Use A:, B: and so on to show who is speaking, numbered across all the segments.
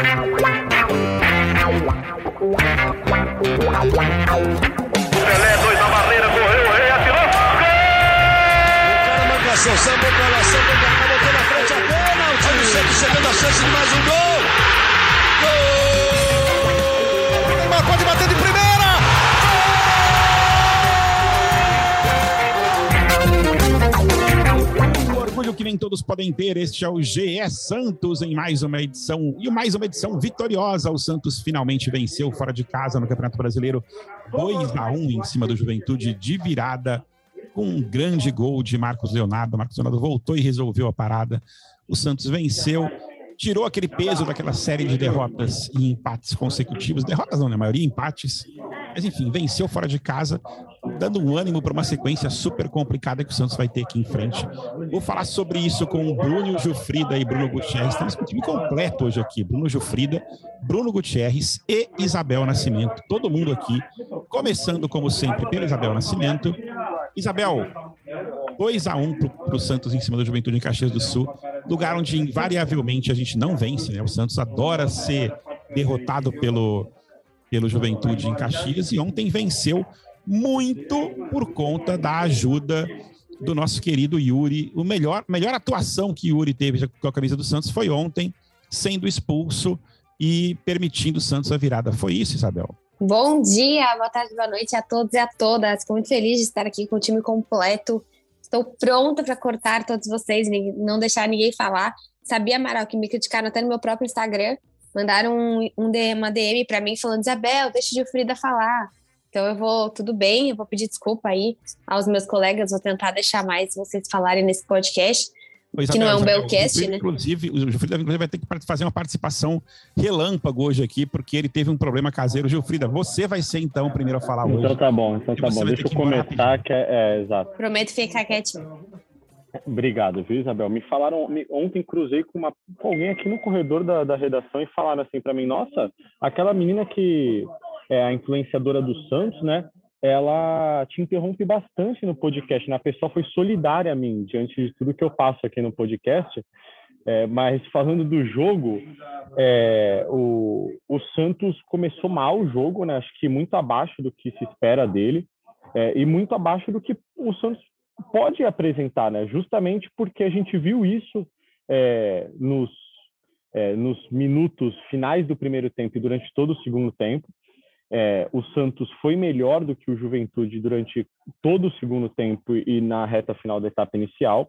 A: Pelé, dois na barreira, correu, o rei atirou.
B: O cara marca ação, samba lá, samba botou na frente a pênalti. Olha o Santos chegando a chance de mais um
C: que nem todos podem ter, este é o GE Santos em mais uma edição, e mais uma edição vitoriosa. O Santos finalmente venceu fora de casa no Campeonato Brasileiro 2 a 1 em cima do Juventude de virada, com um grande gol de Marcos Leonardo. Marcos Leonardo voltou e resolveu a parada. O Santos venceu, tirou aquele peso daquela série de derrotas e empates consecutivos. Derrotas não, né? A maioria empates. Mas enfim, venceu fora de casa, dando um ânimo para uma sequência super complicada que o Santos vai ter aqui em frente. Vou falar sobre isso com o Bruno Gilfrida e Bruno Gutierrez. Estamos com o time completo hoje aqui. Bruno Gilfrida, Bruno Gutierrez e Isabel Nascimento. Todo mundo aqui, começando como sempre pela Isabel Nascimento. Isabel, 2 a 1 para o Santos em cima do Juventude em Caxias do Sul, lugar onde invariavelmente a gente não vence, né? O Santos adora ser derrotado pelo, pelo Juventude em Caxias e ontem venceu muito por conta da ajuda do nosso querido Yuri. O melhor, melhor atuação que Yuri teve com a camisa do Santos foi ontem, sendo expulso e permitindo o Santos a virada. Foi isso, Isabel?
D: Bom dia, boa tarde, boa noite a todos e a todas. Fico muito feliz de estar aqui com o time completo. Estou pronta para cortar todos vocês, não deixar ninguém falar. Sabia, Amaral, que me criticaram até no meu próprio Instagram. Mandaram um, um DM, uma DM para mim falando: Isabel, deixa de Frida falar. Então eu vou, tudo bem, eu vou pedir desculpa aí aos meus colegas, vou tentar deixar mais vocês falarem nesse podcast.
C: Pois,
D: que não é um
C: Isabel,
D: Belcast, né?
C: Inclusive, o Gilfrida vai ter que fazer uma participação relâmpago hoje aqui, porque ele teve um problema caseiro. Gilfrida, você vai ser então o primeiro a falar hoje.
E: Então tá bom, então tá bom. Deixa eu começar, que é, é, exato.
D: Prometo ficar quietinho.
E: Obrigado, viu, Isabel? Me falaram, me- ontem cruzei com, uma, com alguém aqui no corredor da, da redação e falaram assim para mim, nossa, aquela menina que é a influenciadora do Santos, né? Ela te interrompe bastante no podcast, né? A pessoa foi solidária a mim diante de tudo que eu passo aqui no podcast. É, mas falando do jogo, é, o, o Santos começou mal o jogo, né? Acho que muito abaixo do que se espera dele é, e muito abaixo do que o Santos pode apresentar, né? Justamente porque a gente viu isso é, nos, é, nos minutos finais do primeiro tempo e durante todo o segundo tempo. É, o Santos foi melhor do que o Juventude durante todo o segundo tempo e na reta final da etapa inicial.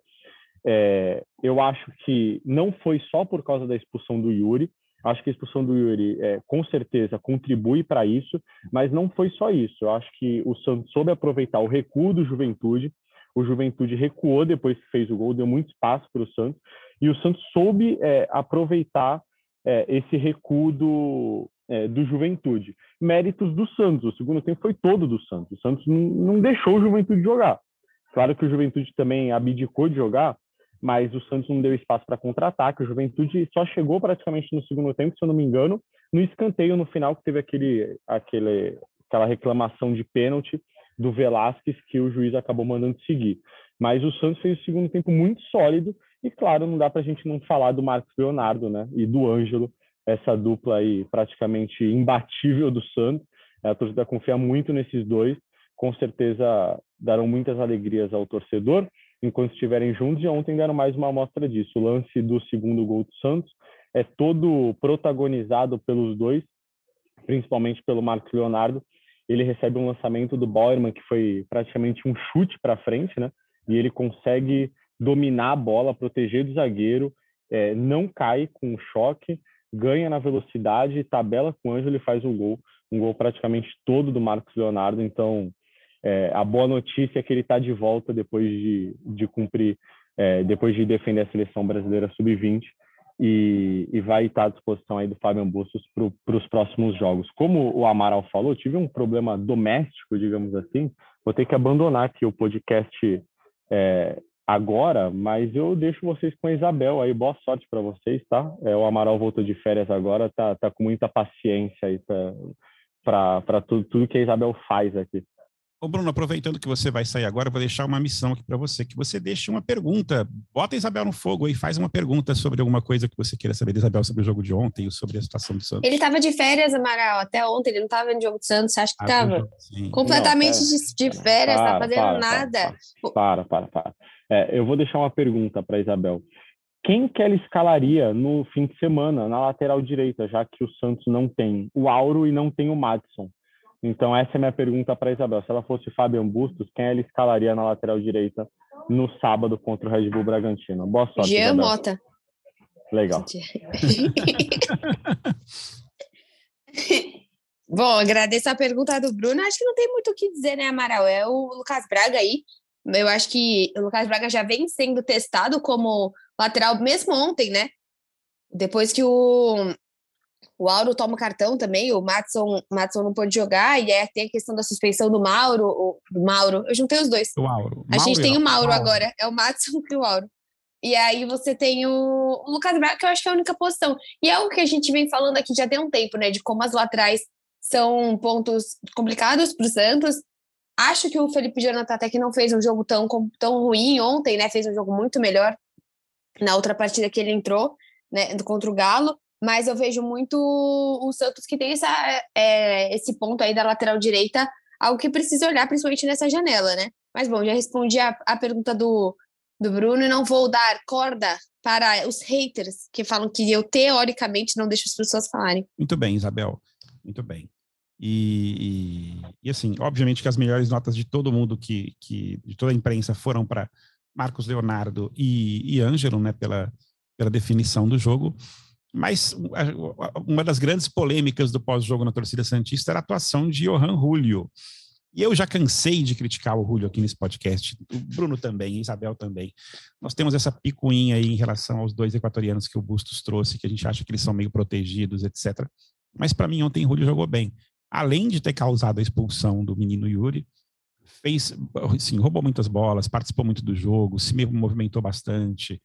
E: É, eu acho que não foi só por causa da expulsão do Yuri. Acho que a expulsão do Yuri, é, com certeza, contribui para isso, mas não foi só isso. Eu acho que o Santos soube aproveitar o recuo do Juventude. O Juventude recuou depois que fez o gol, deu muito espaço para o Santos. E o Santos soube é, aproveitar é, esse recuo do, é, do Juventude. Méritos do Santos. O segundo tempo foi todo do Santos. O Santos não, deixou o Juventude jogar. Claro que o Juventude também abdicou de jogar, mas o Santos não deu espaço para contra-ataque. O Juventude só chegou praticamente no segundo tempo, se eu não me engano, no escanteio no final, que teve aquele, aquele, aquela reclamação de pênalti do Velasquez que o juiz acabou mandando seguir. Mas o Santos fez o segundo tempo muito sólido e, claro, não dá para a gente não falar do Marcos Leonardo né, e do Ângelo, essa dupla aí praticamente imbatível do Santos. A torcida confia muito nesses dois. Com certeza darão muitas alegrias ao torcedor enquanto estiverem juntos. E ontem deram mais uma amostra disso. O lance do segundo gol do Santos é todo protagonizado pelos dois, principalmente pelo Marcos Leonardo. Ele recebe um lançamento do Bauerman que foi praticamente um chute para frente, né? E ele consegue dominar a bola, proteger do zagueiro, é, não cai com choque, ganha na velocidade, tabela com o Ângelo e faz um gol, um gol praticamente todo do Marcos Leonardo. Então, é, a boa notícia é que ele está de volta depois de, de cumprir, é, depois de defender a seleção brasileira sub-20 e, e, vai estar à disposição aí do Fabian Bustos para os próximos jogos. Como o Amaral falou, tive um problema doméstico, digamos assim, vou ter que abandonar aqui o podcast é, agora, mas eu deixo vocês com a Isabel aí. Boa sorte para vocês, tá? É, o Amaral voltou de férias agora, tá, tá com muita paciência aí para tudo, tudo que a Isabel faz aqui.
C: Ô Bruno, aproveitando que você vai sair agora, eu vou deixar uma missão aqui para você, que você deixe uma pergunta. Bota a Isabel no fogo aí, faz uma pergunta sobre alguma coisa que você queira saber da Isabel sobre o jogo de ontem e sobre a situação do Santos.
D: Ele estava de férias, Amaral, até ontem, ele não estava no jogo do Santos, acho que estava ah, completamente não, de, de, férias, não tá fazendo para, nada.
E: Para, para, para. É, eu vou deixar uma pergunta para Isabel. Quem que ela escalaria no fim de semana na lateral direita, já que o Santos não tem o Auro e não tem o Madison? Então, essa é a minha pergunta para Isabel. Se ela fosse Fabian Bustos, quem ela escalaria na lateral direita no sábado contra o Red Bull Bragantino? Boa sorte.
D: Jean Mota.
E: Legal.
D: Bom, agradeço a pergunta do Bruno. Acho que não tem muito o que dizer, né, Amaral? É o Lucas Braga aí. Eu acho que o Lucas Braga já vem sendo testado como lateral, mesmo ontem, né? Depois que o, o Auro toma o cartão também, o Matson, Matson não pode jogar, e aí tem a questão da suspensão do Mauro, o, do Mauro, eu juntei os dois.
C: O Auro.
D: A gente tem o Mauro, Mauro, agora, é o Matson e o Auro. E aí você tem o, o Lucas Braga, que eu acho que é a única posição. E é o que a gente vem falando aqui já tem um tempo, né, de como as laterais são pontos complicados para o Santos. Acho que o Felipe Jonathan até que não fez um jogo tão, tão ruim ontem, né, fez um jogo muito melhor na outra partida que ele entrou, né, contra o Galo mas eu vejo muito o Santos que tem essa, é, esse ponto aí da lateral direita, algo que precisa olhar, principalmente nessa janela, né? Mas bom, já respondi a, a pergunta do, do Bruno e não vou dar corda para os haters que falam que eu, teoricamente, não deixo as pessoas falarem.
C: Muito bem, Isabel. Muito bem. E, e, e, assim, obviamente que as melhores notas de todo mundo que, que de toda a imprensa foram para Marcos Leonardo e, e Ângelo, né, pela, pela definição do jogo. Mas uma das grandes polêmicas do pós-jogo na torcida Santista era a atuação de Johan Julio. E eu já cansei de criticar o Julio aqui nesse podcast, o Bruno também, a Isabel também. Nós temos essa picuinha aí em relação aos dois equatorianos que o Bustos trouxe, que a gente acha que eles são meio protegidos, etc. Mas para mim, ontem o Julio jogou bem. Além de ter causado a expulsão do menino Yuri, fez, assim, roubou muitas bolas, participou muito do jogo, se movimentou bastante.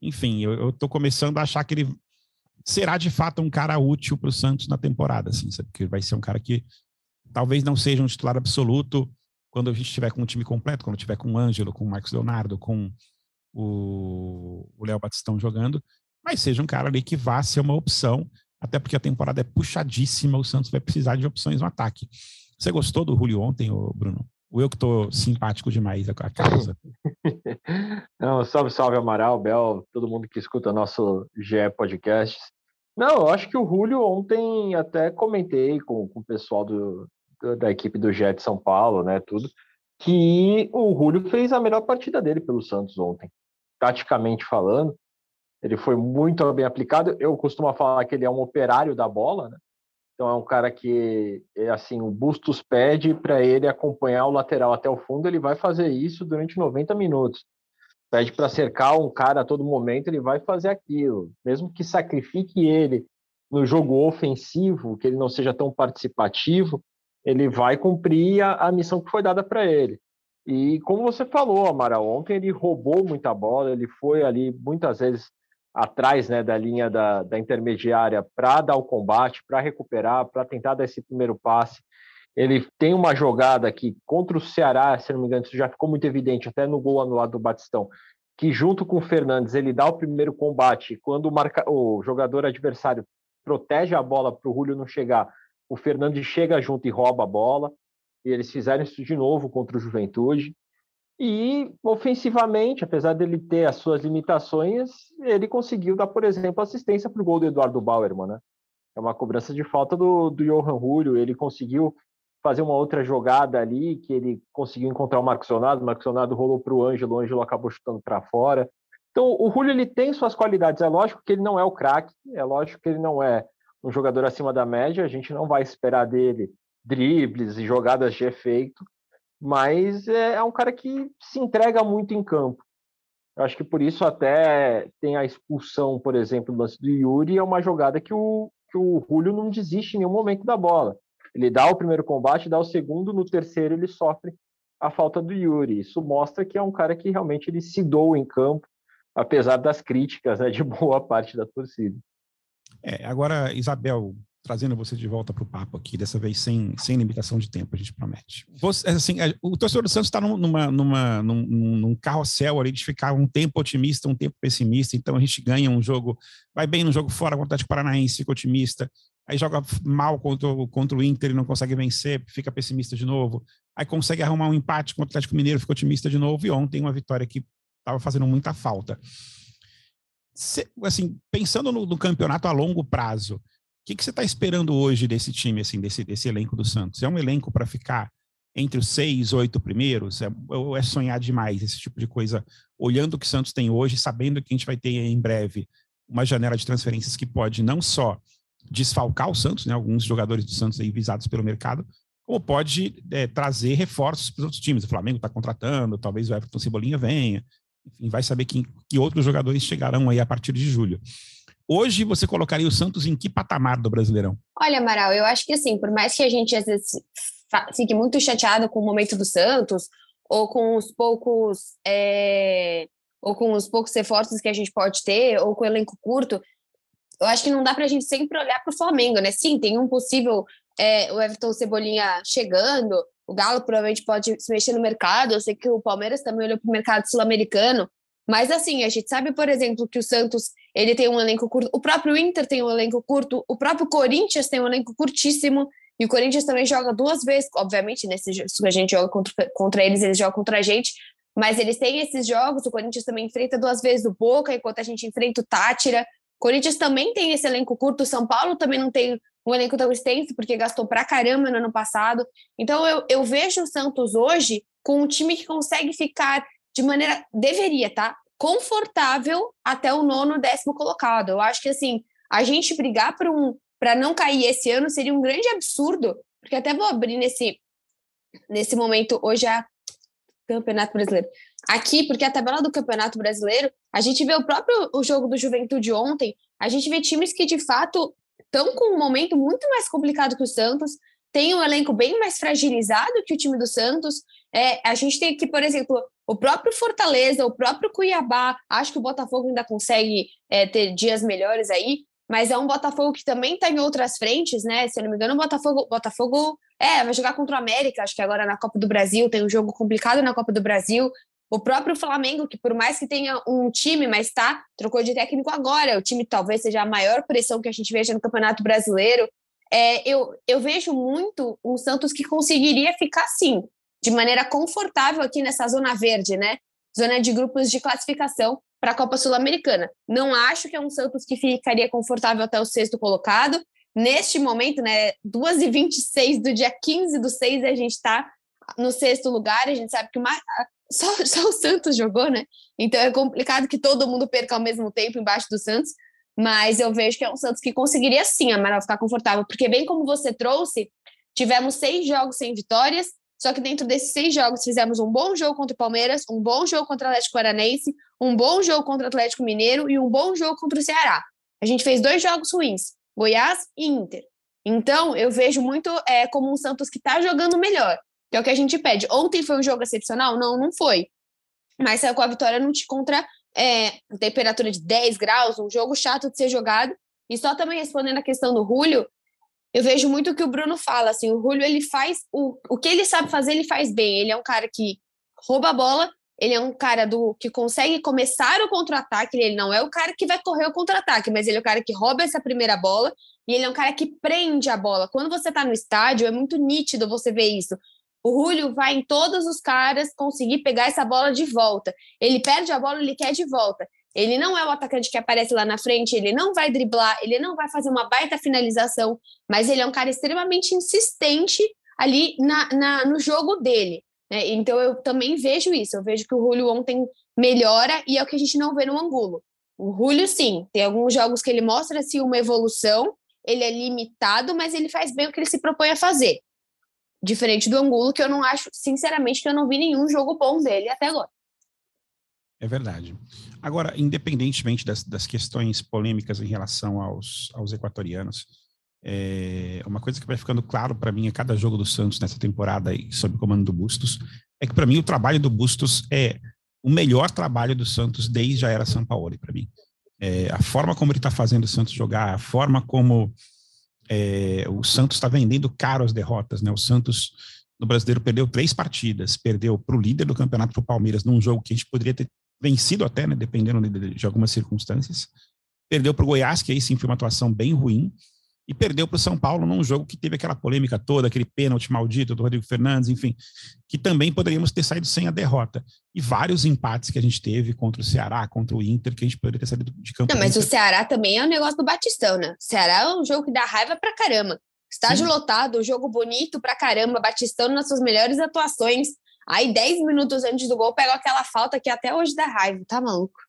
C: Enfim, eu, estou começando a achar que ele será de fato um cara útil para o Santos na temporada, assim? Porque vai ser um cara que talvez não seja um titular absoluto quando a gente estiver com o time completo, quando tiver com o Ângelo, com o Marcos Leonardo, com o Léo Batistão jogando, mas seja um cara ali que vá ser uma opção, até porque a temporada é puxadíssima, o Santos vai precisar de opções no ataque. Você gostou do Julio ontem, Bruno? Ou eu que estou simpático demais a causa?
F: Não, salve, salve, Amaral, Bel, todo mundo que escuta nosso GE Podcast. Não, eu acho que o Julio ontem até comentei com, com o pessoal do, da equipe do Jet São Paulo, né, tudo, que o Julio fez a melhor partida dele pelo Santos ontem. Taticamente falando, ele foi muito bem aplicado. Eu costumo falar que ele é um operário da bola, né? Então é um cara que é assim, o Bustos pede para ele acompanhar o lateral até o fundo, ele vai fazer isso durante 90 minutos pede para cercar um cara a todo momento, ele vai fazer aquilo. Mesmo que sacrifique ele no jogo ofensivo, que ele não seja tão participativo, ele vai cumprir a, a missão que foi dada para ele. E como você falou, Amaral, ontem ele roubou muita bola, ele foi ali muitas vezes atrás né, da linha da, da intermediária para dar o combate, para recuperar, para tentar dar esse primeiro passe. Ele tem uma jogada que contra o Ceará, se não me engano, isso já ficou muito evidente, até no gol anulado do Batistão, que junto com o Fernandes ele dá o primeiro combate. Quando o, marca, o jogador adversário protege a bola para o Julio não chegar, o Fernandes chega junto e rouba a bola. E eles fizeram isso de novo contra o Juventude. E ofensivamente, apesar dele ter as suas limitações, ele conseguiu dar, por exemplo, assistência para o gol do Eduardo Bauerman, né? É uma cobrança de falta do, do Johan Julio. Ele conseguiu fazer uma outra jogada ali, que ele conseguiu encontrar o Marcos Leonardo, o Marcos Leonardo rolou para o Ângelo, o Ângelo acabou chutando para fora. Então, o Julio ele tem suas qualidades, é lógico que ele não é o craque, é lógico que ele não é um jogador acima da média, a gente não vai esperar dele dribles e jogadas de efeito, mas é, é um cara que se entrega muito em campo. Eu acho que por isso até tem a expulsão, por exemplo, do lance do Yuri, é uma jogada que o, que o Julio não desiste em nenhum momento da bola. Ele dá o primeiro combate, dá o segundo, no terceiro ele sofre a falta do Yuri. Isso mostra que é um cara que realmente ele se doa em campo, apesar das críticas né, de boa parte da torcida.
C: É, agora, Isabel, trazendo você de volta para o papo aqui, dessa vez sem, sem limitação de tempo, a gente promete. Você, assim, é, o torcedor do Santos está numa, numa, num, num carrossel ali de ficar um tempo otimista, um tempo pessimista, então a gente ganha um jogo, vai bem no jogo fora contra o Atlético Paranaense, fica otimista, aí joga mal contra, contra o Inter e não consegue vencer, fica pessimista de novo, aí consegue arrumar um empate contra o Atlético Mineiro, fica otimista de novo, e ontem uma vitória que estava fazendo muita falta. Se, assim, pensando no, no campeonato a longo prazo, que, que você está esperando hoje desse time, assim, desse, desse elenco do Santos? É um elenco para ficar entre os seis, oito primeiros? É, ou é sonhar demais esse tipo de coisa? Olhando o que o Santos tem hoje, sabendo que a gente vai ter em breve uma janela de transferências que pode não só desfalcar o Santos, né, alguns jogadores do Santos aí visados pelo mercado, como pode é, trazer reforços para os outros times. O Flamengo está contratando, talvez o Everton Cebolinha venha. Enfim, vai saber que, que outros jogadores chegarão aí a partir de julho. Hoje você colocaria o Santos em que patamar do Brasileirão?
D: Olha, Amaral, eu acho que assim, por mais que a gente às vezes fique muito chateado com o momento do Santos, ou com os poucos é, ou com os poucos reforços que a gente pode ter, ou com o elenco curto, eu acho que não dá para a gente sempre olhar para o Flamengo, né? Sim, tem um possível é, o Everton Cebolinha chegando, o Galo provavelmente pode se mexer no mercado, eu sei que o Palmeiras também olhou para o mercado sul-americano, mas assim, a gente sabe, por exemplo, que o Santos ele tem um elenco curto, o próprio Inter tem um elenco curto, o próprio Corinthians tem um elenco curtíssimo, e o Corinthians também joga duas vezes, obviamente, nesse que a gente joga contra, contra eles, eles jogam contra a gente, mas eles têm esses jogos, o Corinthians também enfrenta duas vezes o Boca, enquanto a gente enfrenta o Tátira. O Corinthians também tem esse elenco curto, o São Paulo também não tem um elenco tão extenso, porque gastou pra caramba no ano passado. Então eu, eu vejo o Santos hoje com um time que consegue ficar de maneira. Deveria, tá? Confortável até o nono, décimo colocado. Eu acho que assim, a gente brigar para um, para não cair esse ano seria um grande absurdo, porque até vou abrir nesse, nesse momento hoje a Campeonato Brasileiro. Aqui, porque a tabela do Campeonato Brasileiro, a gente vê o próprio o jogo do Juventude ontem, a gente vê times que de fato estão com um momento muito mais complicado que o Santos, tem um elenco bem mais fragilizado que o time do Santos. É, a gente tem aqui, por exemplo, o próprio Fortaleza, o próprio Cuiabá. Acho que o Botafogo ainda consegue é, ter dias melhores aí, mas é um Botafogo que também está em outras frentes, né? Se eu não me engano, o Botafogo, Botafogo é, vai jogar contra o América, acho que agora na Copa do Brasil, tem um jogo complicado na Copa do Brasil. O próprio Flamengo, que por mais que tenha um time, mas tá, trocou de técnico agora. O time talvez seja a maior pressão que a gente veja no Campeonato Brasileiro é, eu, eu vejo muito um Santos que conseguiria ficar assim, de maneira confortável aqui nessa zona verde, né? Zona de grupos de classificação para a Copa Sul-Americana. Não acho que é um Santos que ficaria confortável até o sexto colocado. Neste momento, né, 2h26 do dia 15 do 6, a gente está no sexto lugar. A gente sabe que uma, só, só o Santos jogou, né? Então é complicado que todo mundo perca ao mesmo tempo embaixo do Santos mas eu vejo que é um Santos que conseguiria sim, Amaral, ficar confortável, porque bem como você trouxe, tivemos seis jogos sem vitórias, só que dentro desses seis jogos fizemos um bom jogo contra o Palmeiras, um bom jogo contra o Atlético Paranaense, um bom jogo contra o Atlético Mineiro e um bom jogo contra o Ceará. A gente fez dois jogos ruins, Goiás e Inter. Então, eu vejo muito é, como um Santos que está jogando melhor, que é o que a gente pede. Ontem foi um jogo excepcional? Não, não foi. Mas saiu com a vitória no, contra é, temperatura de 10 graus, um jogo chato de ser jogado. E só também respondendo a questão do Julio, eu vejo muito o que o Bruno fala, assim, o Julio, ele faz, o, o que ele sabe fazer, ele faz bem. Ele é um cara que rouba a bola, ele é um cara do que consegue começar o contra-ataque, ele não é o cara que vai correr o contra-ataque, mas ele é o cara que rouba essa primeira bola, e ele é um cara que prende a bola. Quando você tá no estádio, é muito nítido você ver isso. O Julio vai em todos os caras conseguir pegar essa bola de volta. Ele perde a bola, ele quer de volta. Ele não é o atacante que aparece lá na frente, ele não vai driblar, ele não vai fazer uma baita finalização, mas ele é um cara extremamente insistente ali na, na no jogo dele. Né? Então eu também vejo isso. Eu vejo que o Julio ontem melhora e é o que a gente não vê no Angulo. O Julio, sim, tem alguns jogos que ele mostra assim, uma evolução, ele é limitado, mas ele faz bem o que ele se propõe a fazer. Diferente do Angulo, que eu não acho, sinceramente, que eu não vi nenhum jogo bom dele até agora.
C: É verdade. Agora, independentemente das, das questões polêmicas em relação aos, aos equatorianos, é, uma coisa que vai ficando claro para mim a cada jogo do Santos nessa temporada sob o comando do Bustos, é que para mim o trabalho do Bustos é o melhor trabalho do Santos desde a era São Paulo, para mim. É, a forma como ele está fazendo o Santos jogar, a forma como é, o Santos está vendendo caro as derrotas, né? O Santos no brasileiro perdeu três partidas, perdeu para o líder do campeonato, para o Palmeiras, num jogo que a gente poderia ter vencido até, né? Dependendo de, de algumas circunstâncias. Perdeu para o Goiás, que aí sim foi uma atuação bem ruim e perdeu para o São Paulo num jogo que teve aquela polêmica toda, aquele pênalti maldito do Rodrigo Fernandes, enfim, que também poderíamos ter saído sem a derrota. E vários empates que a gente teve contra o Ceará, contra o Inter, que a gente poderia ter saído de campo.
D: Não, mas o Ceará também é um negócio do Batistão, né? O Ceará é um jogo que dá raiva pra caramba. Estágio Sim. lotado, jogo bonito pra caramba, Batistão nas suas melhores atuações. Aí, 10 minutos antes do gol, pega aquela falta que até hoje dá raiva, tá maluco?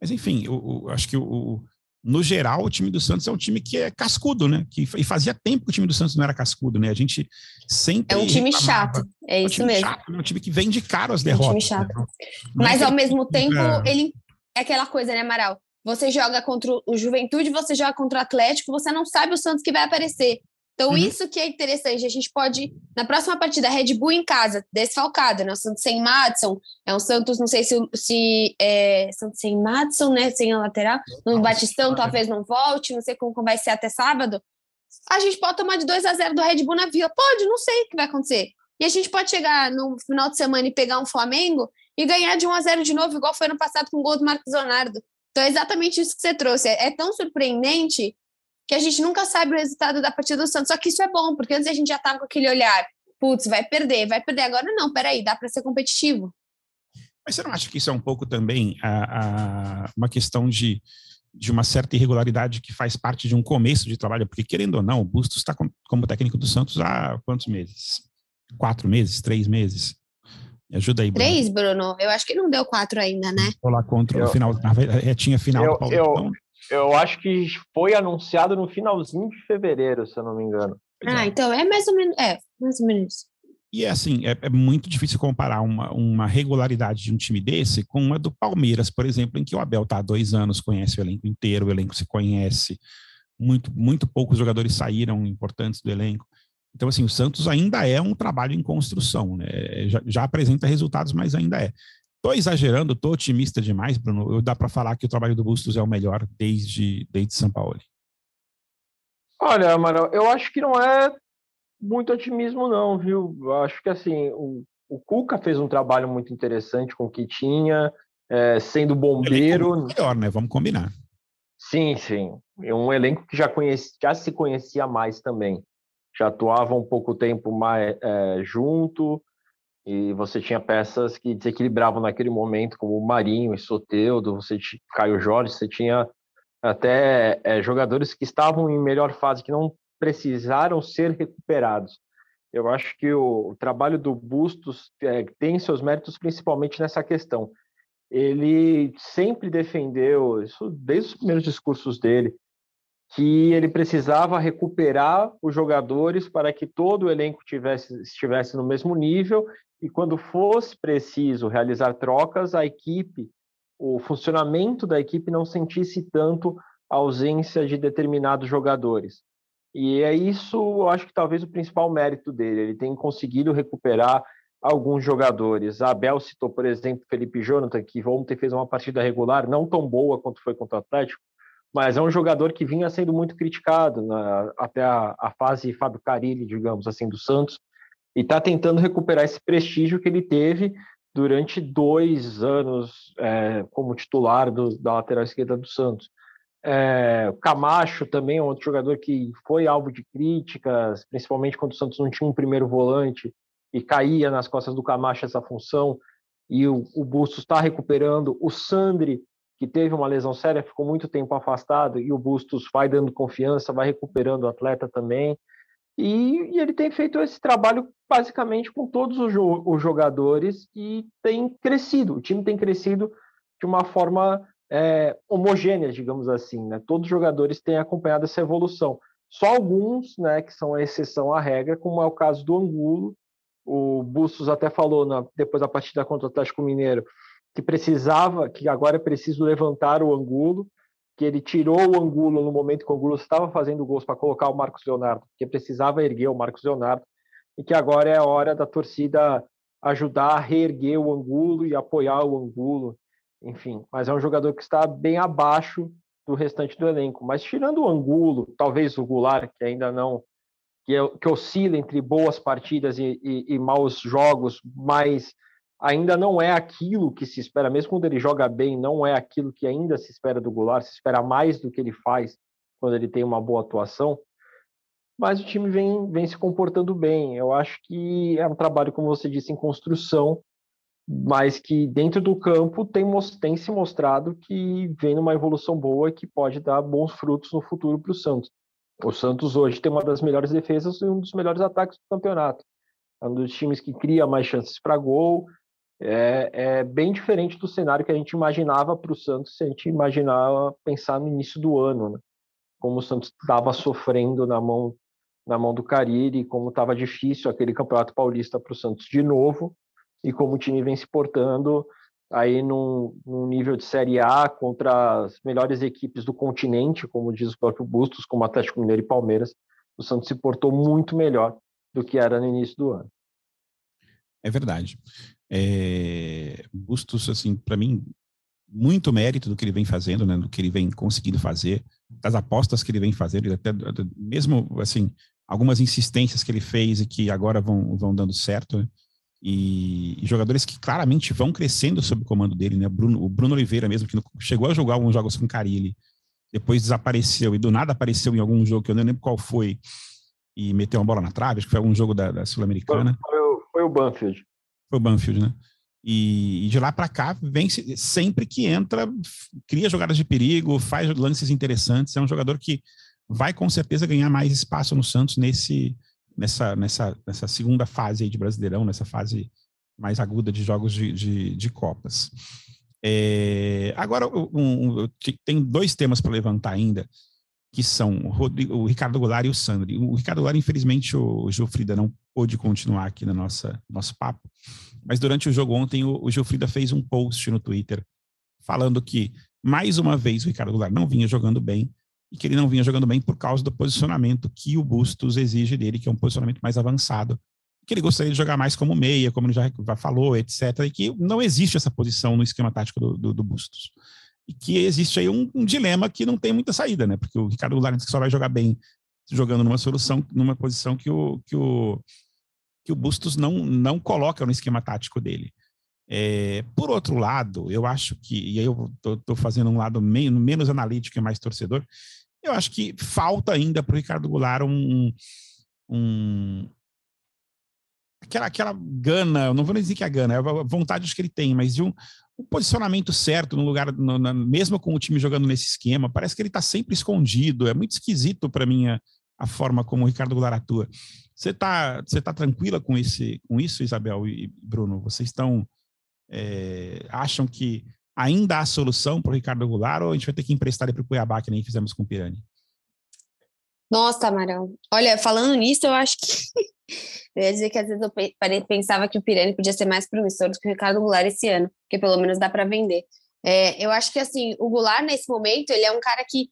C: Mas enfim, eu, eu acho que o, no geral, o time do Santos é um time que é cascudo, né? Que, e fazia tempo que o time do Santos não era cascudo, né? A gente sempre.
D: É um time chato, é, é um isso mesmo.
C: Chato, né? Um time que vende caro as derrotas. É um time
D: chato. Né? Mas, é ao mesmo tempo, ele. É aquela coisa, né, Amaral? Você joga contra o Juventude, você joga contra o Atlético, você não sabe o Santos que vai aparecer. Então, uhum. isso que é interessante. A gente pode, na próxima partida, Red Bull em casa, desfalcada, né? O Santos sem Madison, é um Santos, não sei se, se é, Santos sem Madison, né? Sem a lateral. No Batistão, talvez não volte, não sei como, como vai ser até sábado. A gente pode tomar de 2 a 0 do Red Bull na Vila. Pode, não sei o que vai acontecer. E a gente pode chegar no final de semana e pegar um Flamengo e ganhar de 1 a 0 de novo, igual foi no passado com o gol do Marcos Leonardo. Então é exatamente isso que você trouxe. É, é tão surpreendente que a gente nunca sabe o resultado da partida do Santos. Só que isso é bom, porque antes a gente já estava com aquele olhar, putz, vai perder, vai perder. Agora não, peraí, dá para ser competitivo.
C: Mas você não acha que isso é um pouco também a, a, uma questão de, de uma certa irregularidade que faz parte de um começo de trabalho? Porque, querendo ou não, o Bustos está com, como técnico do Santos há quantos meses? Quatro meses? Três meses? Me ajuda aí,
D: Bruno. Três, Bruno? Eu acho que não deu quatro ainda, né?
C: Vou lá contra eu, o final, na retinha final
F: eu, do Paulistão. Eu acho que foi anunciado no finalzinho de fevereiro, se eu não me engano.
D: Ah, então é mais ou menos. É, mais ou menos.
C: E é assim, é, é, muito difícil comparar uma, uma regularidade de um time desse com uma do Palmeiras, por exemplo, em que o Abel está há dois anos, conhece o elenco inteiro, o elenco se conhece, muito, muito poucos jogadores saíram importantes do elenco. Então, assim, o Santos ainda é um trabalho em construção, né? já, já apresenta resultados, mas ainda é. Estou exagerando, estou otimista demais, Bruno. Eu dá para falar que o trabalho do Bustos é o melhor desde, desde São Paulo.
F: Olha, Amaral, eu acho que não é muito otimismo, não, viu? Eu acho que assim, o, o Cuca fez um trabalho muito interessante com o que tinha, é, sendo bombeiro.
C: É melhor, né? Vamos combinar.
F: Sim, sim. É um elenco que já, conhece, já se conhecia mais também. Já atuava um pouco tempo mais é, junto, e você tinha peças que desequilibravam naquele momento, como o Marinho e Soteudo, você Caio Jorge, você tinha até é, jogadores que estavam em melhor fase, que não precisaram ser recuperados. Eu acho que o, o trabalho do Bustos é, tem seus méritos principalmente nessa questão. Ele sempre defendeu, isso desde os primeiros discursos dele, que ele precisava recuperar os jogadores para que todo o elenco tivesse, estivesse no mesmo nível e quando fosse preciso realizar trocas, a equipe, o funcionamento da equipe não sentisse tanto a ausência de determinados jogadores. E é isso, eu acho que talvez o principal mérito dele. Ele tem conseguido recuperar alguns jogadores. A Abel citou, por exemplo, Felipe Jonathan, que ontem fez uma partida regular, não tão boa quanto foi contra o Atlético, mas é um jogador que vinha sendo muito criticado na, até a, a fase Fábio Carilli, digamos assim, do Santos, e está tentando recuperar esse prestígio que ele teve durante dois anos é, como titular do, da lateral esquerda do Santos. É, Camacho também é outro jogador que foi alvo de críticas, principalmente quando o Santos não tinha um primeiro volante e caía nas costas do Camacho essa função. E o, o Bustos está recuperando. O Sandri, que teve uma lesão séria, ficou muito tempo afastado e o Bustos vai dando confiança, vai recuperando o atleta também. E, e, ele tem feito esse trabalho basicamente com todos os, jo os, jogadores e tem crescido. O time tem crescido de uma forma é, homogênea, digamos assim. Né? Todos os jogadores têm acompanhado essa evolução. Só alguns, né, que são a exceção à regra, como é o caso do Angulo. O Bustos até falou na, depois da partida contra o Atlético Mineiro que precisava, que agora é preciso levantar o Angulo que ele tirou o Angulo no momento que o Angulo estava fazendo gols para colocar o Marcos Leonardo, que precisava erguer o Marcos Leonardo, e que agora é a hora da torcida ajudar a reerguer o Angulo e apoiar o Angulo, enfim. Mas é um jogador que está bem abaixo do restante do elenco. Mas tirando o Angulo, talvez o Goulart, que ainda não que, é, oscila entre boas partidas e, e, e, maus jogos, mas ainda não é aquilo que se espera, mesmo quando ele joga bem, não é aquilo que ainda se espera do Goulart, se espera mais do que ele faz quando ele tem uma boa atuação. Mas o time vem, vem se comportando bem. Eu acho que é um trabalho, como você disse, em construção, mas que dentro do campo tem, tem se mostrado que vem numa evolução boa e que pode dar bons frutos no futuro para o Santos. O Santos hoje tem uma das melhores defesas e um dos melhores ataques do campeonato. É um dos times que cria mais chances para gol. É, é, bem diferente do cenário que a gente imaginava para o Santos se a gente imaginava pensar no início do ano, né? como o Santos estava sofrendo na mão na mão do Cariri, como estava difícil aquele campeonato paulista para o Santos de novo e como o time vem se portando aí num, num, nível de Série A contra as melhores equipes do continente, como diz o próprio Bustos, como Atlético Mineiro e Palmeiras, o Santos se portou muito melhor do que era no início do ano.
C: É verdade. É... Bustos, assim, para mim, muito mérito do que ele vem fazendo, né, do que ele vem conseguindo fazer, das apostas que ele vem fazendo, até mesmo assim algumas insistências que ele fez e que agora vão, vão dando certo. Né? E, e, jogadores que claramente vão crescendo sob o comando dele, né? Bruno, o Bruno Oliveira mesmo, que chegou a jogar alguns jogos com Carilli, depois desapareceu e do nada apareceu em algum jogo que eu não lembro qual foi e meteu uma bola na trave, acho que foi algum jogo da, da Sul-Americana.
F: Foi, foi, o Banfield.
C: Foi o Banfield, né? E, e de lá para cá, vem sempre que entra, cria jogadas de perigo, faz lances interessantes. É um jogador que vai com certeza ganhar mais espaço no Santos nesse, nessa, nessa, nessa segunda fase de Brasileirão, nessa fase mais aguda de jogos de, de, de Copas. É, agora, um, um, tem dois temas para levantar ainda, que são o, Rodrigo, o, Ricardo Goulart e o Sandri. O Ricardo Goulart, infelizmente, o Gilfrida não pôde continuar aqui no nossa, nosso papo, mas durante o jogo ontem, o, o Gilfrida fez um post no Twitter falando que, mais uma vez, o Ricardo Goulart não vinha jogando bem, e que ele não vinha jogando bem por causa do posicionamento que o Bustos exige dele, que é um posicionamento mais avançado, que ele gostaria de jogar mais como meia, como ele já, falou, etc., e que não existe essa posição no esquema tático do, do, do Bustos. E que existe aí um, um, dilema que não tem muita saída, né? Porque o Ricardo Goulart só vai jogar bem jogando numa solução, numa posição que o, que o, que o Bustos não, não coloca no esquema tático dele. É, por outro lado, eu acho que, e aí eu estou fazendo um lado menos, menos analítico e mais torcedor, eu acho que falta ainda para o Ricardo Goulart um, um, aquela, aquela gana, não vou nem dizer que é a gana, é a vontade que ele tem, mas de um, um posicionamento certo no lugar, no, mesmo com o time jogando nesse esquema, parece que ele está sempre escondido, é muito esquisito para mim a, a, forma como o Ricardo Goulart atua. Você está você tá tranquila com, esse, com isso, Isabel e Bruno? Vocês estão, é, acham que ainda há solução para o Ricardo Goulart ou a gente vai ter que emprestar ele para o Cuiabá, que nem fizemos com o Pirani?
D: Nossa, Amarão. Olha, falando nisso, eu acho que. eu ia dizer que às vezes eu pensava que o Pirani podia ser mais promissor do que o Ricardo Goulart esse ano, porque pelo menos dá para vender. É, eu acho que, assim, o Goulart, nesse momento, ele é um cara que.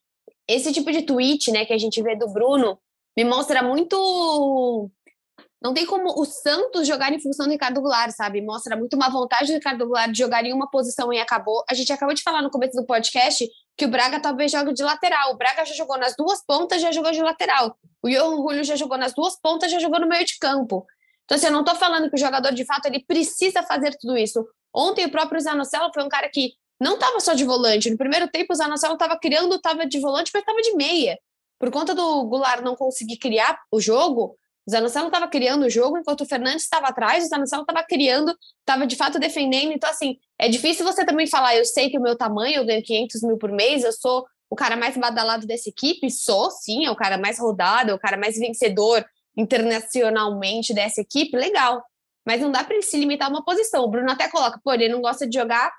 D: Esse tipo de tweet, né, que a gente vê do Bruno, me mostra muito não tem como o Santos jogar em função do Ricardo Goulart, sabe? Mostra muito uma vontade do Ricardo Goulart de jogar em uma posição e acabou. A gente acabou de falar no começo do podcast que o Braga talvez jogue de lateral. O Braga já jogou nas duas pontas, já jogou de lateral. O Johan Julio já jogou nas duas pontas, já jogou no meio de campo. Então, assim, eu não tô falando que o jogador, de fato, ele precisa fazer tudo isso. Ontem, o próprio Zanocelo foi um cara que não estava só de volante. No primeiro tempo, o Zanocelo estava criando, estava de volante, mas estava de meia. Por conta do Goulart não conseguir criar o jogo, o Zanocelo estava criando o jogo, enquanto o Fernandes estava atrás, o Zanocelo estava criando, estava de fato defendendo. Então, assim, é difícil você também falar, eu sei que o meu tamanho, eu ganho 500 mil por mês, eu sou o cara mais badalado dessa equipe, sou, sim, é o cara mais rodado, é o cara mais vencedor internacionalmente dessa equipe, legal. Mas não dá para ele se limitar a uma posição. O Bruno até coloca, pô, ele não gosta de jogar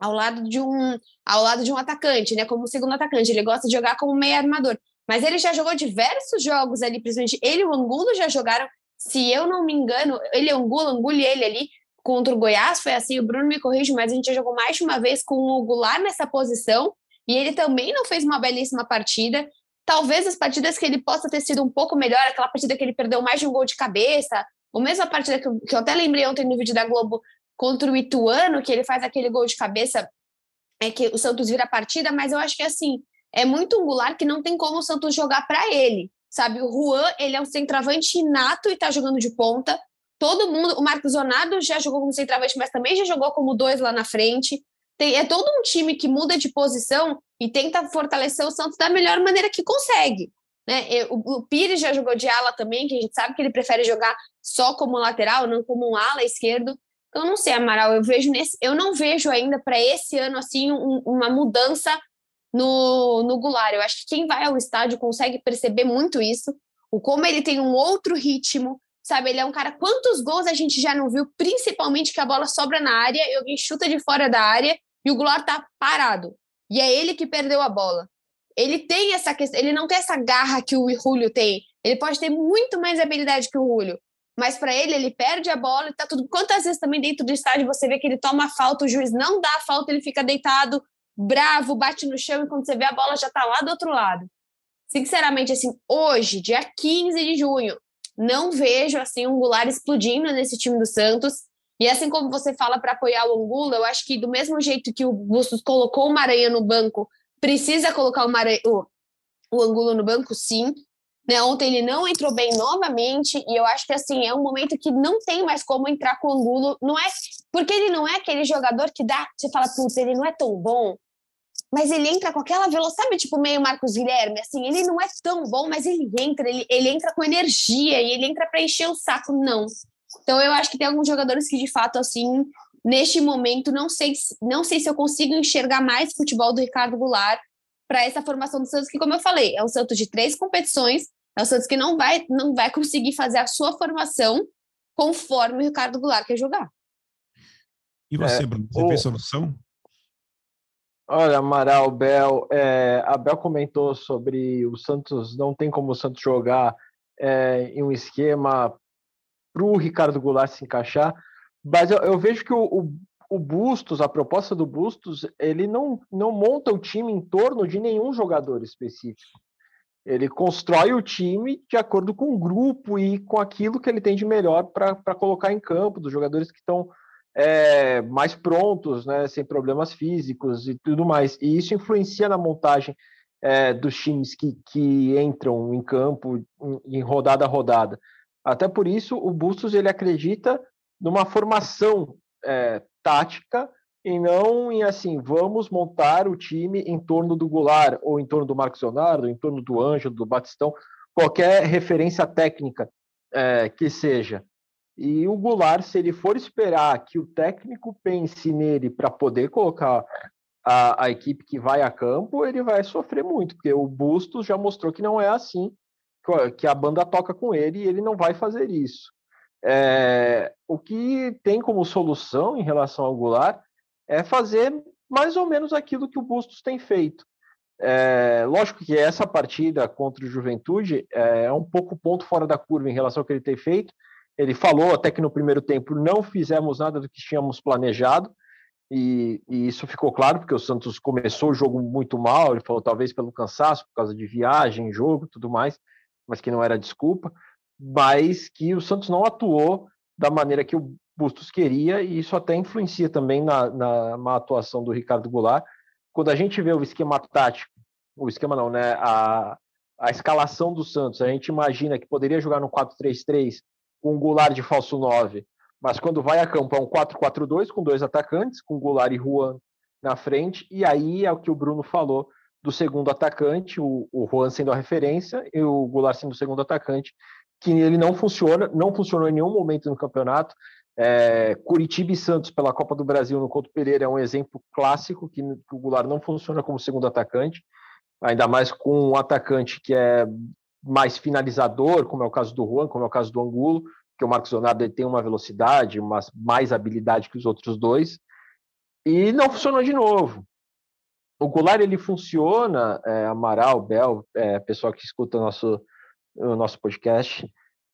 D: ao lado de um ao lado de um atacante, né? Como segundo atacante, ele gosta de jogar como meio armador. Mas ele já jogou diversos jogos ali, principalmente ele e o Angulo já jogaram, se eu não me engano, ele, Angulo, Angulo e ele ali contra o Goiás, foi assim, o Bruno me corrige, mas a gente já jogou mais de uma vez com o Goulart nessa posição, e ele também não fez uma belíssima partida. Talvez as partidas que ele possa ter sido um pouco melhor, aquela partida que ele perdeu mais de um gol de cabeça, ou mesmo a partida que eu, que eu até lembrei ontem no vídeo da Globo contra o Ituano, que ele faz aquele gol de cabeça é que o Santos vira a partida, mas eu acho que assim, é muito angular que não tem como o Santos jogar para ele. Sabe, o Juan, ele é um centroavante inato e tá jogando de ponta. Todo mundo, o Marcos Zonado já jogou como centroavante, mas também já jogou como dois lá na frente. Tem, é todo um time que muda de posição e tenta fortalecer o Santos da melhor maneira que consegue. Né? O, o Pires já jogou de ala também, que a gente sabe que ele prefere jogar só como lateral, não como um ala esquerdo. Então, não sei, Amaral, eu vejo nesse, eu não vejo ainda para esse ano assim um, uma mudança no, no Goulart. Eu acho que quem vai ao estádio consegue perceber muito isso, o como ele tem um outro ritmo, sabe? Ele é um cara. Quantos gols a gente já não viu, principalmente que a bola sobra na área e alguém chuta de fora da área e o Goulart tá parado. E é ele que perdeu a bola. Ele tem essa questão, ele não tem essa garra que o Julio tem. Ele pode ter muito mais habilidade que o Julio, mas para ele, ele perde a bola e tá tudo. Quantas vezes também dentro do estádio você vê que ele toma falta, o juiz não dá a falta, ele fica deitado, bravo, bate no chão e quando você vê a bola já tá lá do outro lado. Sinceramente, assim, hoje, dia 15 de junho, não vejo assim um Goulart explodindo nesse time do Santos. E assim como você fala para apoiar o Angulo, eu acho que do mesmo jeito que o Bustos colocou o Maranhão no banco, precisa colocar o, o, o Angulo no banco, sim. Né, ontem ele não entrou bem novamente, e eu acho que assim é um momento que não tem mais como entrar com o Angulo. Não é porque ele não é aquele jogador que dá, você fala, putz, ele não é tão bom, mas ele entra com aquela velocidade, sabe, tipo meio Marcos Guilherme, assim, ele não é tão bom, mas ele entra, ele, ele entra com energia e ele entra para encher o saco, não. Então eu acho que tem alguns jogadores que de fato assim, neste momento não sei, não sei se eu consigo enxergar mais futebol do Ricardo Goulart para essa formação do Santos, que, como eu falei, é um Santos de três competições, é um Santos que não vai, não vai conseguir fazer a sua formação conforme o Ricardo Goulart quer jogar.
C: E você, é, Bruno, você o... vê solução?
F: Olha, Amaral, Bel, é, a Bel comentou sobre o Santos, não tem como o Santos jogar é, em um esquema para o Ricardo Goulart se encaixar, mas eu, eu vejo que o, o, o Bustos, a proposta do Bustos, ele não, não monta o time em torno de nenhum jogador específico. Ele constrói o time de acordo com o grupo e com aquilo que ele tem de melhor para colocar em campo, dos jogadores que estão é, mais prontos, né, sem problemas físicos e tudo mais. E isso influencia na montagem é, dos times que, que entram em campo em, em rodada a rodada. Até por isso, o Bustos ele acredita numa formação é, tática e não em assim, vamos montar o time em torno do Goulart, ou em torno do Marcos Leonardo, em torno do Ângelo, do Batistão, qualquer referência técnica é, que seja. E o Goulart, se ele for esperar que o técnico pense nele para poder colocar a, a, equipe que vai a campo, ele vai sofrer muito, porque o Bustos já mostrou que não é assim, que a banda toca com ele e ele não vai fazer isso. É, o que tem como solução em relação ao Goulart é fazer mais ou menos aquilo que o Bustos tem feito. É, lógico que essa partida contra o Juventude é um pouco ponto fora da curva em relação ao que ele tem feito. Ele falou até que no primeiro tempo não fizemos nada do que tínhamos planejado, e, e, isso ficou claro porque o Santos começou o jogo muito mal. Ele falou talvez pelo cansaço, por causa de viagem, jogo, tudo mais, mas que não era desculpa mas que o Santos não atuou da maneira que o Bustos queria, e isso até influencia também na, na, na atuação do Ricardo Goulart. Quando a gente vê o esquema tático, o esquema não, né? A, a escalação do Santos, a gente imagina que poderia jogar no 4-3-3 com o Goulart de falso 9, mas quando vai a campo é um 4-4-2 com dois atacantes, com Goulart e Juan na frente, e aí é o que o Bruno falou do segundo atacante, o, o Juan sendo a referência e o Goulart sendo o segundo atacante, que ele não funciona, não funcionou em nenhum momento no campeonato. É, Curitiba e Santos pela Copa do Brasil no Couto Pereira é um exemplo clássico que, que o Goulart não funciona como segundo atacante, ainda mais com um atacante que é mais finalizador, como é o caso do Juan, como é o caso do Angulo, que o Marcos Leonardo tem uma velocidade, uma, mais habilidade que os outros dois, e não funcionou de novo. O Goulart ele funciona, é, Amaral, Bel, é, pessoal que escuta nosso o nosso podcast.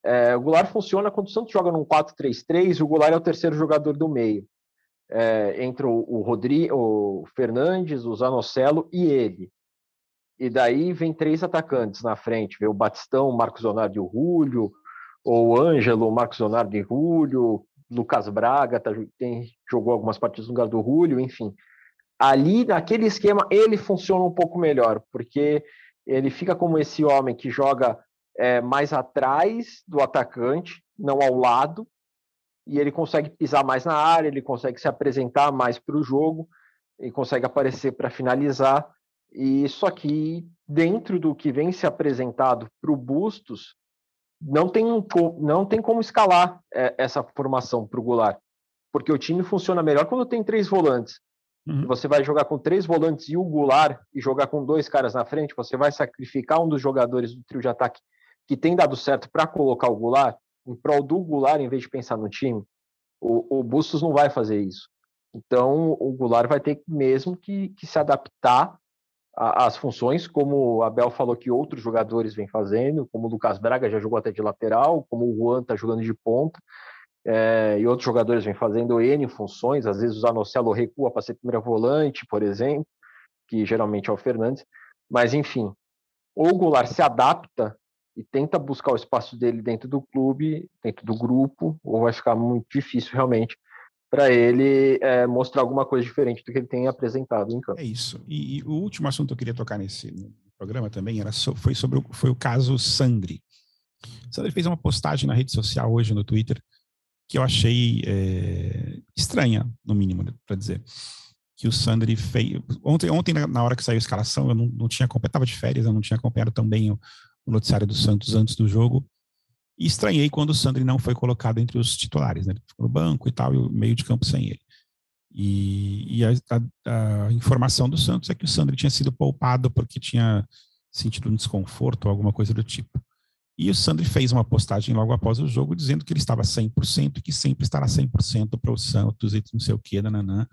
F: É, o Goulart funciona quando o Santos joga num 4-3-3, o Goulart é o terceiro jogador do meio. É, entre o, o, Rodri, o Fernandes, o Zanocelo e ele. E daí vem três atacantes na frente, vem o Batistão, o Marcos Leonardo e o Rúlio, ou o Ângelo, o Marcos Leonardo e o Rúlio, Lucas Braga tá, tem, jogou algumas partidas no lugar do Rúlio, enfim. ali naquele esquema ele funciona um pouco melhor, porque ele fica como esse homem que joga é, mais atrás do atacante, não ao lado, e ele consegue pisar mais na área, ele consegue se apresentar mais para o jogo, e consegue aparecer para finalizar. E só que dentro do que vem se apresentado para o Bustos, não tem, não tem como escalar é, essa formação para o Goulart, porque o time funciona melhor quando tem três volantes. Uhum. Você vai jogar com três volantes e o Goulart e jogar com dois caras na frente, você vai sacrificar um dos jogadores do trio de ataque que tem dado certo para colocar o Goulart em prol do Goulart em vez de pensar no time. O, o Bustos não vai fazer isso. Então, o Goulart vai ter mesmo que, que se adaptar às funções, como o Abel falou que outros jogadores vêm fazendo, como o Lucas Braga já jogou até de lateral, como o Juan está jogando de ponta, é, e outros jogadores vêm fazendo N funções, às vezes o Zanocelo recua para ser primeira volante, por exemplo, que geralmente é o Fernandes, mas enfim, o Goulart se adapta e tenta buscar o espaço dele dentro do clube, dentro do grupo, ou vai ficar muito difícil realmente para ele é, mostrar alguma coisa diferente do que ele tem apresentado em campo.
C: É isso. E, e, o último assunto que eu queria tocar nesse programa também era so, foi sobre o, foi o caso Sandri. Sandri fez uma postagem na rede social hoje no Twitter que eu achei é, estranha, no mínimo, para dizer. Que o Sandri fez. Ontem, ontem, na hora que saiu a escalação, eu não, não tinha acompanhado, de férias, eu não tinha acompanhado também o, o noticiário do Santos antes do jogo. E estranhei quando o Sandri não foi colocado entre os titulares, né? Ele ficou no banco e tal, e o meio de campo sem ele. E, e a, a, a, informação do Santos é que o Sandri tinha sido poupado porque tinha sentido um desconforto ou alguma coisa do tipo. E o Sandri fez uma postagem logo após o jogo dizendo que ele estava 100% e que sempre estará 100% para o Santos e não sei o que, nananã,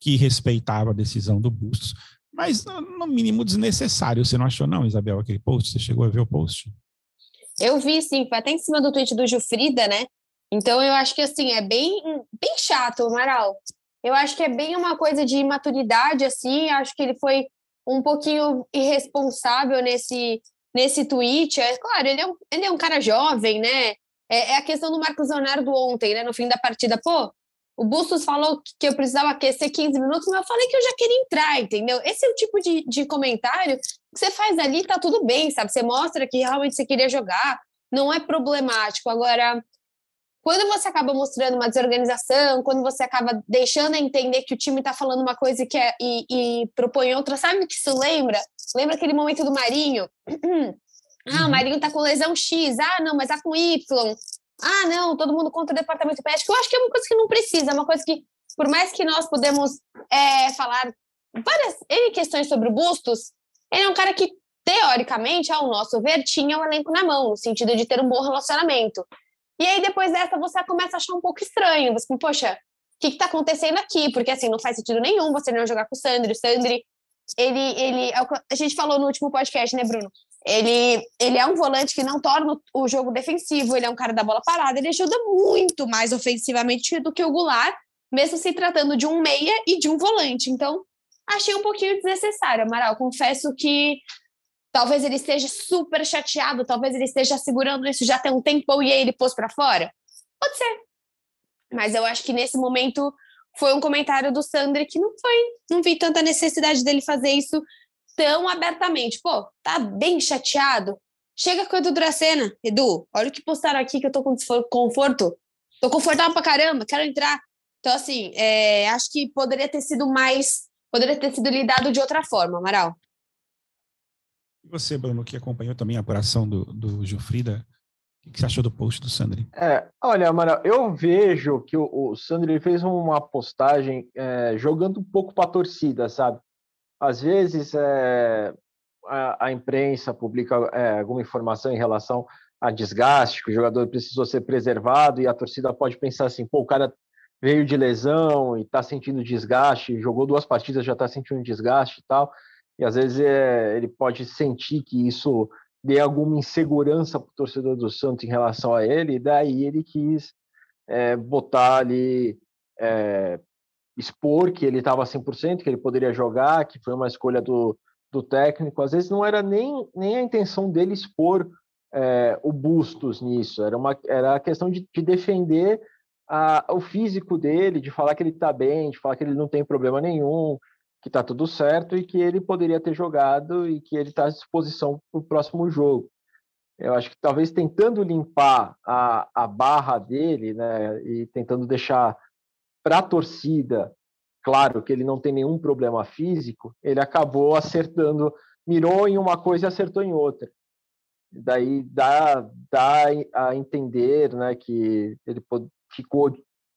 C: que respeitava a decisão do Bustos, mas no mínimo desnecessário. Você não achou não, Isabel, aquele post? Você chegou a ver o post?
D: Eu vi, sim, foi até em cima do tweet do Gilfrida, né? Então eu acho que assim, é bem, bem chato, Amaral. Eu acho que é bem uma coisa de imaturidade, assim, acho que ele foi um pouquinho irresponsável nesse, nesse tweet. É claro, ele é, um, ele é um cara jovem, né? É, é a questão do Marcos Leonardo ontem, né? No fim da partida, pô, o Bustos falou que eu precisava aquecer 15 minutos, mas eu falei que eu já queria entrar, entendeu? Esse é o tipo de, de comentário que você faz ali, tá tudo bem, sabe? Você mostra que realmente você queria jogar, não é problemático. Agora, quando você acaba mostrando uma desorganização, quando você acaba deixando a entender que o time tá falando uma coisa que é, e, e propõe outra, sabe o que isso lembra? Lembra aquele momento do Marinho? ah, o uhum. Marinho tá com lesão X, ah, não, mas tá com Y ah, não, todo mundo contra o departamento médico. Eu acho que é uma coisa que não precisa, é uma coisa que, por mais que nós podemos é, falar várias N questões sobre o Bustos, ele é um cara que, teoricamente, ao nosso ver, tinha o elenco na mão, no sentido de ter um bom relacionamento. E aí, depois dessa, você começa a achar um pouco estranho. Você, poxa, o que está acontecendo aqui? Porque, assim, não faz sentido nenhum você não jogar com o Sandri. O Sandri, ele, ele... É a gente falou no último podcast, né, Bruno? Ele, ele é um volante que não torna o jogo defensivo, ele é um cara da bola parada, ele ajuda muito mais ofensivamente do que o Goulart, mesmo se tratando de um meia e de um volante. Então, achei um pouquinho desnecessário, Amaral. Confesso que talvez ele esteja super chateado, talvez ele esteja segurando isso já tem um tempão e aí ele pôs para fora. Pode ser. Mas eu acho que nesse momento foi um comentário do Sandri que não foi, não vi tanta necessidade dele fazer isso tão abertamente. Pô, tá bem chateado? Chega com o Edu Dracena. Edu, olha o que postaram aqui que eu tô com conforto. Tô confortável pra caramba, quero entrar. Então, assim, é, acho que poderia ter sido mais. Poderia ter sido lidado de outra forma, Amaral.
C: E você, Bruno, que acompanhou também a apuração do, do Gilfrida, o que você achou do post do Sandri?
F: É, olha, Amaral, eu vejo que o, o Sandri fez uma postagem é, jogando um pouco para a torcida, sabe? às vezes é, a, a, imprensa publica é, alguma informação em relação a desgaste, que o jogador precisou ser preservado e a torcida pode pensar assim, pô, o cara veio de lesão e está sentindo desgaste, jogou duas partidas, já está sentindo desgaste e tal, e às vezes é, ele pode sentir que isso dê alguma insegurança para o torcedor do Santos em relação a ele, e daí ele quis é, botar ali é, expor que ele estava 100%, que ele poderia jogar, que foi uma escolha do, do técnico. Às vezes não era nem, nem a intenção dele expor é, o Bustos nisso, era, uma, era a questão de, de defender a, o físico dele, de falar que ele está bem, de falar que ele não tem problema nenhum, que está tudo certo e que ele poderia ter jogado e que ele está à disposição para o próximo jogo. Eu acho que talvez tentando limpar a, a barra dele, né, e tentando deixar para a torcida claro que ele não tem nenhum problema físico, ele acabou acertando, mirou em uma coisa e acertou em outra. Daí dá, dá a entender né, que ele ficou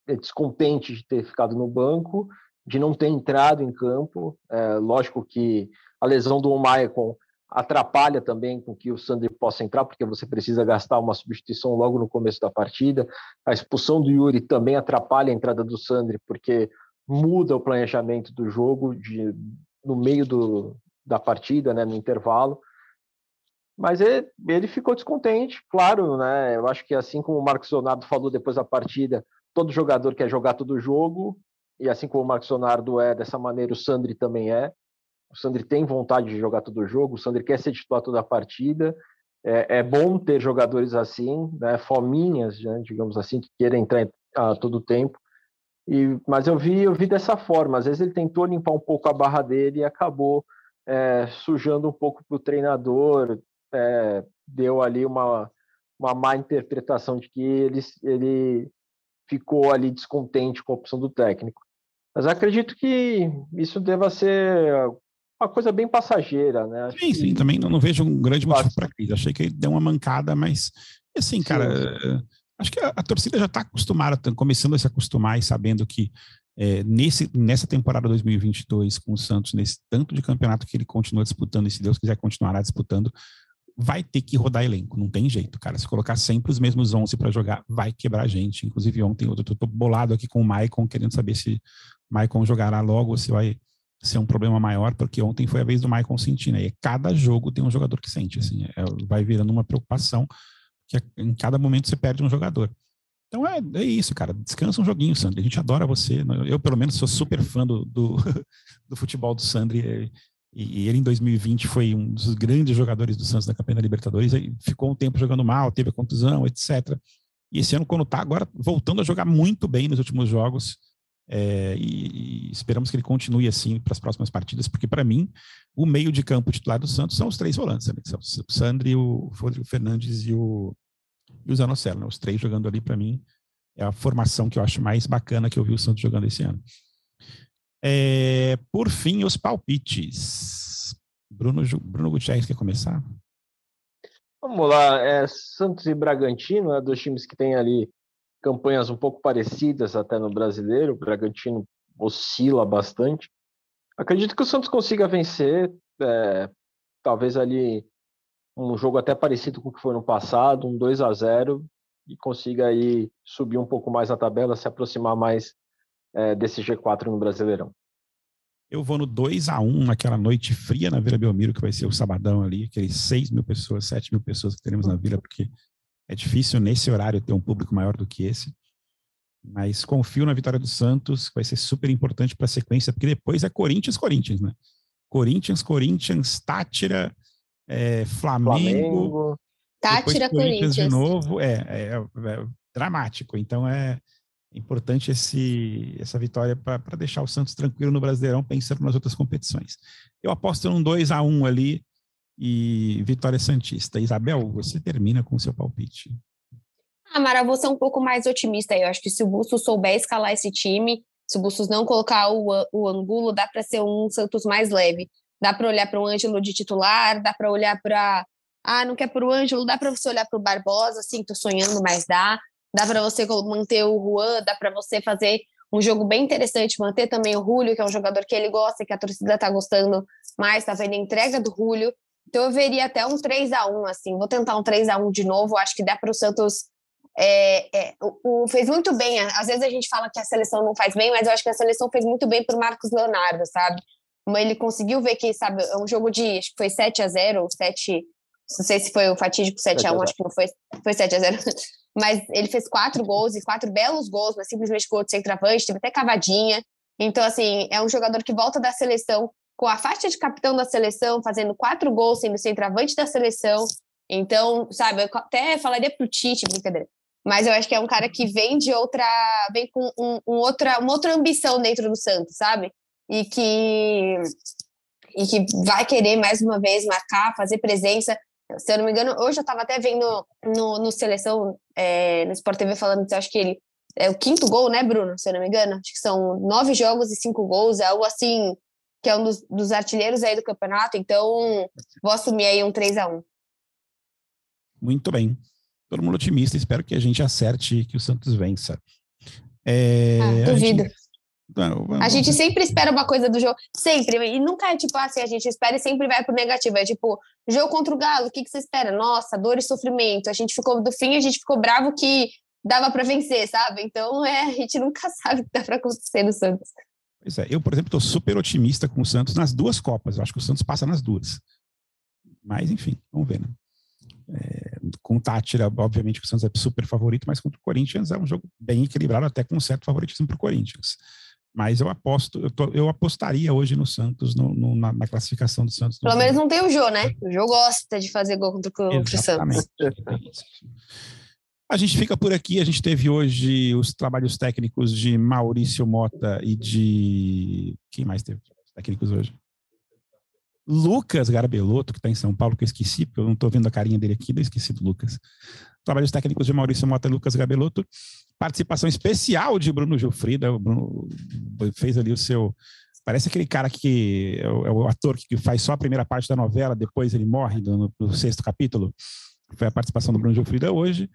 F: descontente de ter ficado no banco, de não ter entrado em campo. É, lógico que a lesão do Maicon atrapalha também com que o Sandri possa entrar, porque você precisa gastar uma substituição logo no começo da partida. A expulsão do Yuri também atrapalha a entrada do Sandri, porque muda o planejamento do jogo de, no meio do, da partida, né, no intervalo. Mas ele, ele ficou descontente, claro, né? Eu acho que assim como o Marcos Leonardo falou depois da partida, todo jogador quer jogar todo jogo, e assim como o Marcos Leonardo é dessa maneira, o Sandri também é. O Sandri tem vontade de jogar todo jogo, o Sandri quer ser titular toda a partida. É, é bom ter jogadores assim, né, fominhas, né, digamos assim, que querem entrar a todo tempo. E, mas eu vi, eu vi dessa forma. Às vezes ele tentou limpar um pouco a barra dele e acabou é, sujando um pouco para o treinador. É, deu ali uma, uma má interpretação de que ele, ele ficou ali descontente com a opção do técnico. Mas acredito que isso deva ser uma coisa bem passageira, né?
C: Sim, sim, também não, não, vejo um grande motivo para crise. Achei que ele deu uma mancada, mas assim, cara, sim. acho que a, a torcida já está acostumada, tá começando a se acostumar e sabendo que é, nesse, nessa temporada 2022 com o Santos, nesse tanto de campeonato que ele continua disputando, e se Deus quiser continuará disputando, vai ter que rodar elenco, não tem jeito, cara. Se colocar sempre os mesmos 11 para jogar, vai quebrar a gente. Inclusive, ontem eu tô, tô bolado aqui com o Maicon, querendo saber se Maicon jogará logo ou se vai ser um problema maior, porque ontem foi a vez do Maicon sentir, né? E cada jogo tem um jogador que sente, assim, é, vai virando uma preocupação, que em cada momento você perde um jogador. Então é, é isso, cara. Descansa um joguinho, Sandri. A gente adora você. Eu, pelo menos, sou super fã do, do, do futebol do Sandri. E, ele, em 2020, foi um dos grandes jogadores do Santos da campanha da Libertadores. Aí ficou um tempo jogando mal, teve a contusão, etc. E esse ano, quando tá agora voltando a jogar muito bem nos últimos jogos, é, e, e, esperamos que ele continue assim para as próximas partidas, porque para mim, o meio de campo titular do Santos são os três volantes: né? são o Sandri, o Rodrigo Fernandes e o, e o Zanocelo. Né? Os três jogando ali, para mim, é a formação que eu acho mais bacana que eu vi o Santos jogando esse ano. É, por fim, os palpites. Bruno, Bruno Gutierrez quer começar?
F: Vamos lá, é, Santos e Bragantino, é, dois times que têm ali campanhas um pouco parecidas até no brasileiro. O Bragantino oscila bastante. Acredito que o Santos consiga vencer, é, talvez ali um jogo até parecido com o que foi no passado, um 2 a 0 e consiga aí subir um pouco mais a tabela, se aproximar mais é, desse G4 no Brasileirão.
C: Eu vou no 2 a 1 naquela noite fria na Vila Belmiro, que vai ser o sabadão ali, aqueles 6 mil pessoas, 7 mil pessoas que teremos na Vila, porque é difícil nesse horário ter um público maior do que esse. Mas confio na vitória do Santos, que vai ser super importante para a sequência, porque depois é Corinthians, Corinthians, né? Corinthians, Corinthians, Tátira, é, Flamengo. Flamengo.
D: Tátira, Corinthians, Corinthians.
C: de novo. É, é, é dramático. Então é importante esse, essa vitória para deixar o Santos tranquilo no Brasileirão, pensando nas outras competições. Eu aposto num 2 a 1 ali e vitória Santista. Isabel, você termina com o seu palpite.
D: Ah, Mara, vou ser um pouco mais otimista. Eu acho que se o Bustos souber escalar esse time, se o Bustos não colocar o, o Angulo, dá para ser um Santos mais leve. Dá para olhar para o Ângelo de titular, dá para olhar para. Ah, não quer para o Ângelo, dá para você olhar para o Barbosa, assim, tô sonhando, mas dá. Dá para você manter o Juan, dá para você fazer um jogo bem interessante, manter também o Julio, que é um jogador que ele gosta, que a torcida tá gostando mais, tá vendo a entrega do Julio. Então eu veria até um 3 a 1 assim. Vou tentar um 3 a 1 de novo. Acho que dá para o Santos. É, é, o, o, fez muito bem. Às vezes a gente fala que a seleção não faz bem, mas eu acho que a seleção fez muito bem para o Marcos Leonardo, sabe? Ele conseguiu ver que, sabe, é um jogo de. Acho que foi 7 a 0 ou 7. Não sei se foi o fatídico 7 a 1 acho que não foi. Foi 7 a 0 Mas ele fez quatro gols e quatro belos gols, mas simplesmente gol de centroavante, teve até cavadinha. Então, assim, é um jogador que volta da seleção com a faixa de capitão da seleção, fazendo quatro gols, sendo centroavante da seleção. Então, sabe, eu até falaria pro Tite, brincadeira. Mas eu acho que é um cara que vem de outra. vem com um, um outra, uma outra ambição dentro do Santos, sabe? e que, e que vai querer mais uma vez marcar, fazer presença. Se eu não me engano, hoje eu estava até vendo no, no Seleção, é, no Sport TV, falando que acho que ele é o quinto gol, né, Bruno? Se eu não me engano. Acho que são nove jogos e cinco gols, é algo assim, que é um dos, dos artilheiros aí do campeonato. Então, vou assumir aí um 3 a 1
C: Muito bem. Todo mundo otimista, espero que a gente acerte que o Santos vença. É,
D: ah, duvido.
C: Gente, não,
D: a gente sempre espera uma coisa do jogo, sempre, e nunca é tipo assim, a gente espera e sempre vai pro negativo, é tipo, jogo contra o Galo, o que, que você espera? Nossa, dor e sofrimento, a gente ficou, do fim a gente ficou bravo que dava para vencer, sabe? Então, é, a gente nunca sabe o que dá para acontecer no Santos.
C: Pois é, eu, por exemplo, estou super otimista com o Santos nas duas Copas, eu acho que o Santos passa nas duas. Mas, enfim, vamos ver, né? É, com o Tátira, obviamente que o Santos é super favorito, mas contra o Corinthians é um jogo bem equilibrado, até com um certo favoritismo para o Corinthians. Mas eu aposto, eu, tô, eu apostaria hoje no Santos, no, no, na, na, classificação do Santos.
D: Pelo menos não tem o Jô, né? O Jô gosta de fazer gol contra, contra o Santos.
C: A gente fica por aqui. A gente teve hoje os trabalhos técnicos de Maurício Mota e de. Quem mais teve técnicos hoje? Lucas Garbelotto, que está em São Paulo, que eu esqueci, porque eu não estou vendo a carinha dele aqui, eu esqueci do Lucas. Trabalhos técnicos de Maurício Mota e Lucas Garbelotto. Participação especial de Bruno Gilfrida. O Bruno fez ali o seu. Parece aquele cara que é o, é o ator que faz só a primeira parte da novela, depois ele morre no, no sexto capítulo. Foi a participação do Bruno Gilfrida hoje.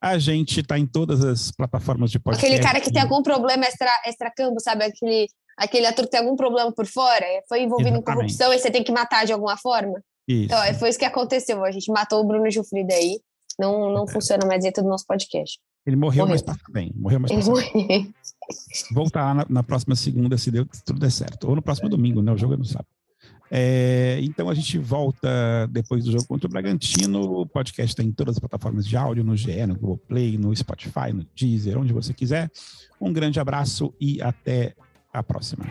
C: A gente está em todas as plataformas de podcast.
D: Aquele cara que tem algum problema extra, extra sabe? Aquele aquele ator que tem algum problema por fora, foi envolvido Exatamente. em corrupção e você tem que matar de alguma forma. Isso. Então, é, foi isso que aconteceu. A gente matou o Bruno Gilfrida aí. Não, não é. funciona mais dentro do nosso podcast.
C: Ele morreu, morreu. mas passa bem. Morreu, mas passa bem. Voltar na, na, próxima segunda, se deu, tudo der certo. Ou no próximo domingo, né? O jogo é no sábado. É, então a gente volta depois do jogo contra o Bragantino. O podcast está em todas as plataformas de áudio, no GE, no Google Play, no Spotify, no Deezer, onde você quiser. Um grande abraço e até a próxima.